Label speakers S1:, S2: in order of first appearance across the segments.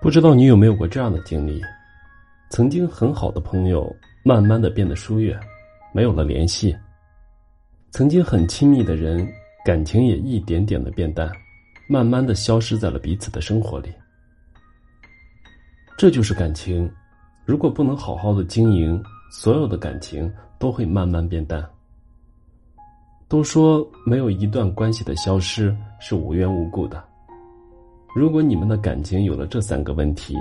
S1: 不知道你有没有过这样的经历？曾经很好的朋友，慢慢的变得疏远，没有了联系；曾经很亲密的人，感情也一点点的变淡，慢慢的消失在了彼此的生活里。这就是感情，如果不能好好的经营，所有的感情都会慢慢变淡。都说没有一段关系的消失是无缘无故的。如果你们的感情有了这三个问题，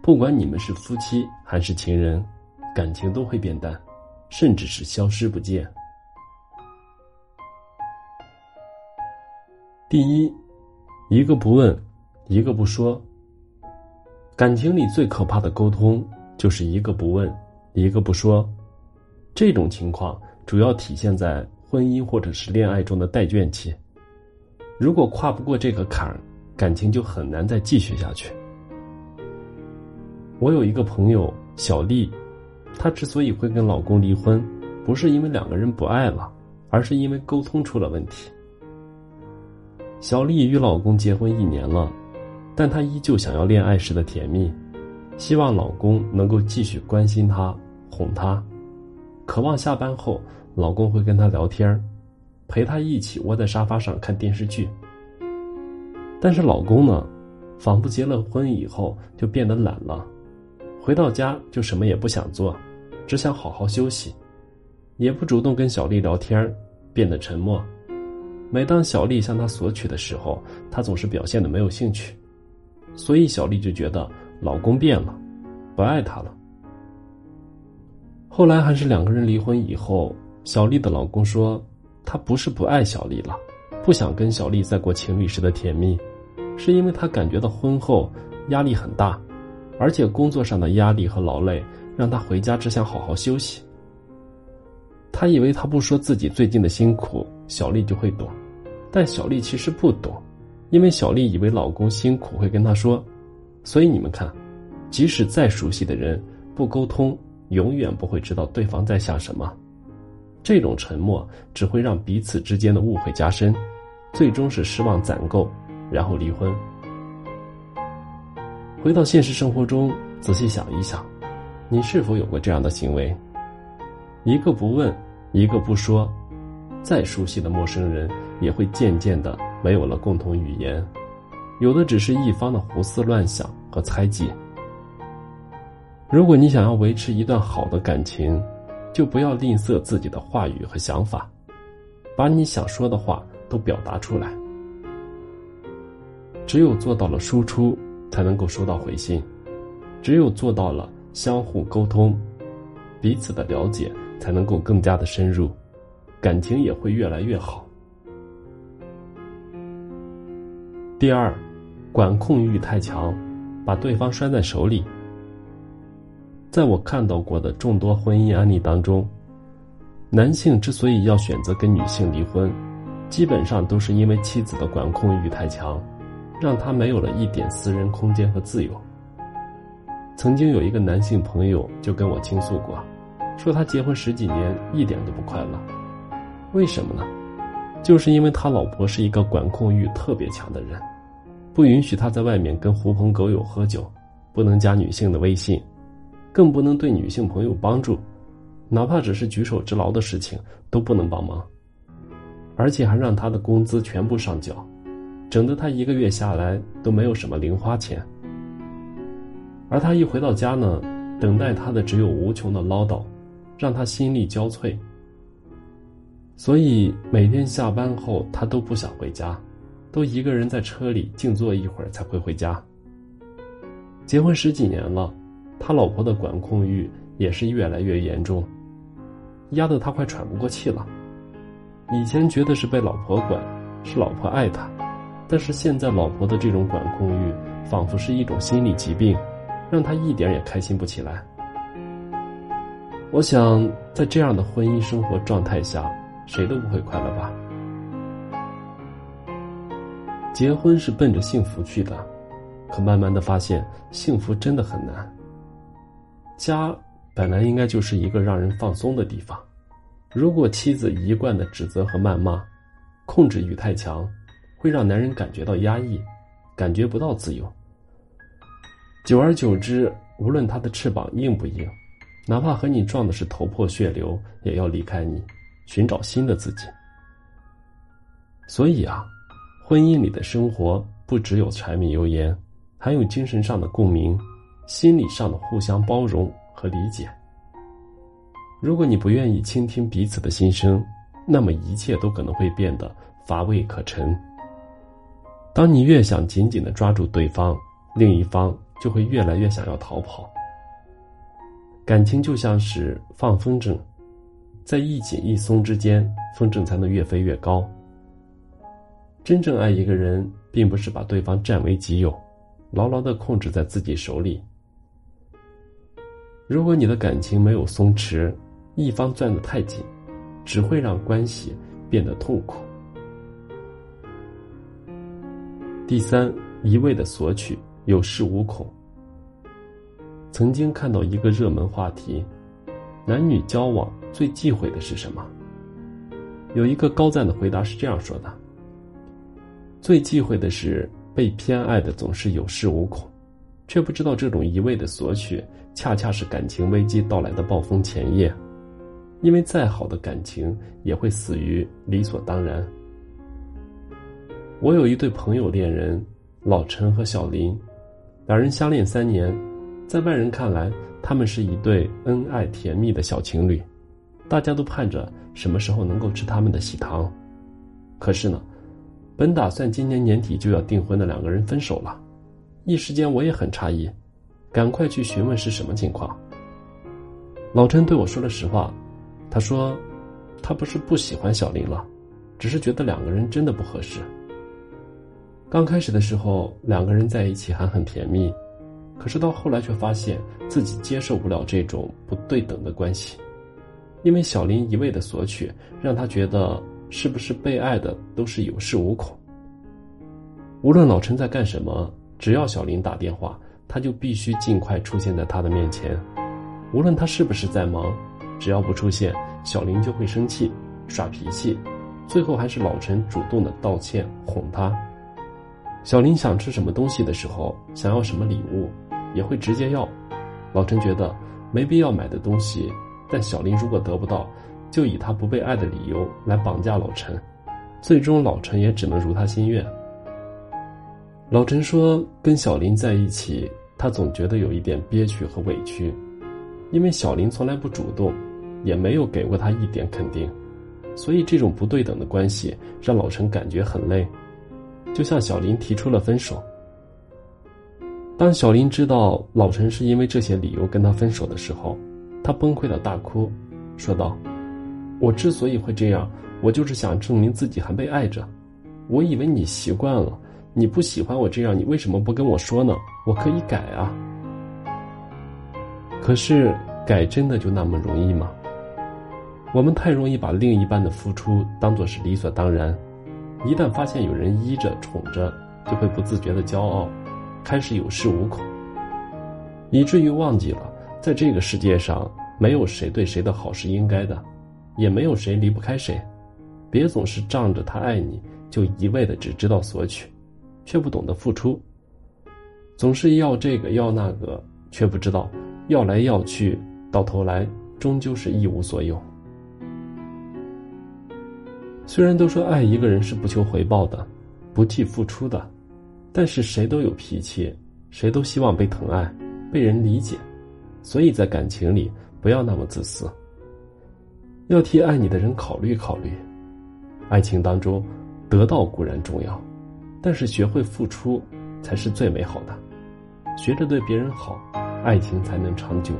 S1: 不管你们是夫妻还是情人，感情都会变淡，甚至是消失不见。第一，一个不问，一个不说。感情里最可怕的沟通就是一个不问，一个不说。这种情况主要体现在婚姻或者是恋爱中的待倦期。如果跨不过这个坎儿，感情就很难再继续下去。我有一个朋友小丽，她之所以会跟老公离婚，不是因为两个人不爱了，而是因为沟通出了问题。小丽与老公结婚一年了，但她依旧想要恋爱时的甜蜜，希望老公能够继续关心她、哄她，渴望下班后老公会跟她聊天，陪她一起窝在沙发上看电视剧。但是老公呢，仿佛结了婚以后就变得懒了，回到家就什么也不想做，只想好好休息，也不主动跟小丽聊天，变得沉默。每当小丽向他索取的时候，他总是表现的没有兴趣，所以小丽就觉得老公变了，不爱她了。后来还是两个人离婚以后，小丽的老公说，他不是不爱小丽了，不想跟小丽再过情侣时的甜蜜。是因为他感觉到婚后压力很大，而且工作上的压力和劳累让他回家只想好好休息。他以为他不说自己最近的辛苦，小丽就会懂，但小丽其实不懂，因为小丽以为老公辛苦会跟她说，所以你们看，即使再熟悉的人不沟通，永远不会知道对方在想什么。这种沉默只会让彼此之间的误会加深，最终是失望攒够。然后离婚。回到现实生活中，仔细想一想，你是否有过这样的行为？一个不问，一个不说，再熟悉的陌生人也会渐渐的没有了共同语言，有的只是一方的胡思乱想和猜忌。如果你想要维持一段好的感情，就不要吝啬自己的话语和想法，把你想说的话都表达出来。只有做到了输出，才能够收到回信；只有做到了相互沟通，彼此的了解才能够更加的深入，感情也会越来越好。第二，管控欲太强，把对方拴在手里。在我看到过的众多婚姻案例当中，男性之所以要选择跟女性离婚，基本上都是因为妻子的管控欲太强。让他没有了一点私人空间和自由。曾经有一个男性朋友就跟我倾诉过，说他结婚十几年一点都不快乐，为什么呢？就是因为他老婆是一个管控欲特别强的人，不允许他在外面跟狐朋狗友喝酒，不能加女性的微信，更不能对女性朋友帮助，哪怕只是举手之劳的事情都不能帮忙，而且还让他的工资全部上缴。整得他一个月下来都没有什么零花钱，而他一回到家呢，等待他的只有无穷的唠叨，让他心力交瘁。所以每天下班后，他都不想回家，都一个人在车里静坐一会儿才会回家。结婚十几年了，他老婆的管控欲也是越来越严重，压得他快喘不过气了。以前觉得是被老婆管，是老婆爱他。但是现在，老婆的这种管控欲，仿佛是一种心理疾病，让他一点也开心不起来。我想，在这样的婚姻生活状态下，谁都不会快乐吧？结婚是奔着幸福去的，可慢慢的发现，幸福真的很难。家本来应该就是一个让人放松的地方，如果妻子一贯的指责和谩骂，控制欲太强。会让男人感觉到压抑，感觉不到自由。久而久之，无论他的翅膀硬不硬，哪怕和你撞的是头破血流，也要离开你，寻找新的自己。所以啊，婚姻里的生活不只有柴米油盐，还有精神上的共鸣，心理上的互相包容和理解。如果你不愿意倾听彼此的心声，那么一切都可能会变得乏味可陈。当你越想紧紧的抓住对方，另一方就会越来越想要逃跑。感情就像是放风筝，在一紧一松之间，风筝才能越飞越高。真正爱一个人，并不是把对方占为己有，牢牢的控制在自己手里。如果你的感情没有松弛，一方攥得太紧，只会让关系变得痛苦。第三，一味的索取，有恃无恐。曾经看到一个热门话题：男女交往最忌讳的是什么？有一个高赞的回答是这样说的。最忌讳的是被偏爱的总是有恃无恐，却不知道这种一味的索取，恰恰是感情危机到来的暴风前夜。因为再好的感情也会死于理所当然。我有一对朋友恋人，老陈和小林，两人相恋三年，在外人看来，他们是一对恩爱甜蜜的小情侣，大家都盼着什么时候能够吃他们的喜糖。可是呢？本打算今年年底就要订婚的两个人分手了，一时间我也很诧异，赶快去询问是什么情况。老陈对我说了实话，他说，他不是不喜欢小林了，只是觉得两个人真的不合适。刚开始的时候，两个人在一起还很甜蜜，可是到后来却发现自己接受不了这种不对等的关系，因为小林一味的索取，让他觉得。是不是被爱的都是有恃无恐？无论老陈在干什么，只要小林打电话，他就必须尽快出现在他的面前。无论他是不是在忙，只要不出现，小林就会生气、耍脾气，最后还是老陈主动的道歉哄他。小林想吃什么东西的时候，想要什么礼物，也会直接要。老陈觉得没必要买的东西，但小林如果得不到。就以他不被爱的理由来绑架老陈，最终老陈也只能如他心愿。老陈说：“跟小林在一起，他总觉得有一点憋屈和委屈，因为小林从来不主动，也没有给过他一点肯定，所以这种不对等的关系让老陈感觉很累。就向小林提出了分手。当小林知道老陈是因为这些理由跟他分手的时候，他崩溃的大哭，说道。”我之所以会这样，我就是想证明自己还被爱着。我以为你习惯了，你不喜欢我这样，你为什么不跟我说呢？我可以改啊。可是改真的就那么容易吗？我们太容易把另一半的付出当做是理所当然，一旦发现有人依着宠着，就会不自觉的骄傲，开始有恃无恐，以至于忘记了，在这个世界上没有谁对谁的好是应该的。也没有谁离不开谁，别总是仗着他爱你，就一味的只知道索取，却不懂得付出。总是要这个要那个，却不知道要来要去，到头来终究是一无所有。虽然都说爱一个人是不求回报的，不计付出的，但是谁都有脾气，谁都希望被疼爱，被人理解，所以在感情里不要那么自私。要替爱你的人考虑考虑，爱情当中，得到固然重要，但是学会付出才是最美好的。学着对别人好，爱情才能长久。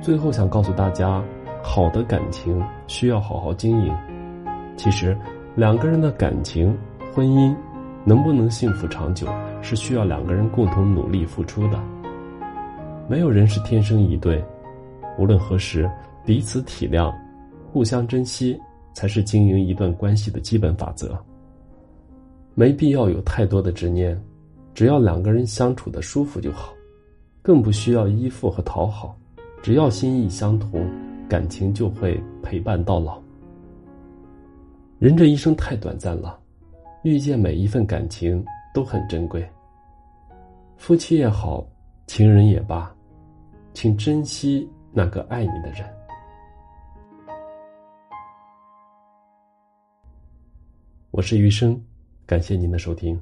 S1: 最后想告诉大家，好的感情需要好好经营。其实，两个人的感情、婚姻能不能幸福长久，是需要两个人共同努力付出的。没有人是天生一对。无论何时，彼此体谅，互相珍惜，才是经营一段关系的基本法则。没必要有太多的执念，只要两个人相处的舒服就好，更不需要依附和讨好，只要心意相同，感情就会陪伴到老。人这一生太短暂了，遇见每一份感情都很珍贵，夫妻也好，情人也罢，请珍惜那个爱你的人。我是余生，感谢您的收听。